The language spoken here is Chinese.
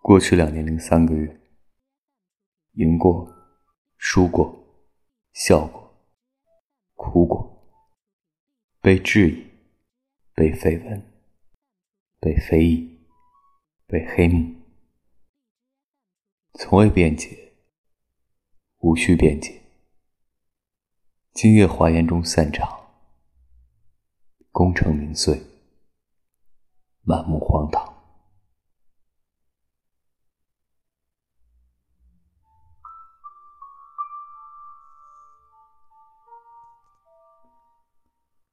过去两年零三个月，赢过，输过，笑过，哭过，被质疑，被绯闻，被非议，被黑幕，从未辩解，无需辩解。今夜华严中散场，功成名遂，满目荒唐。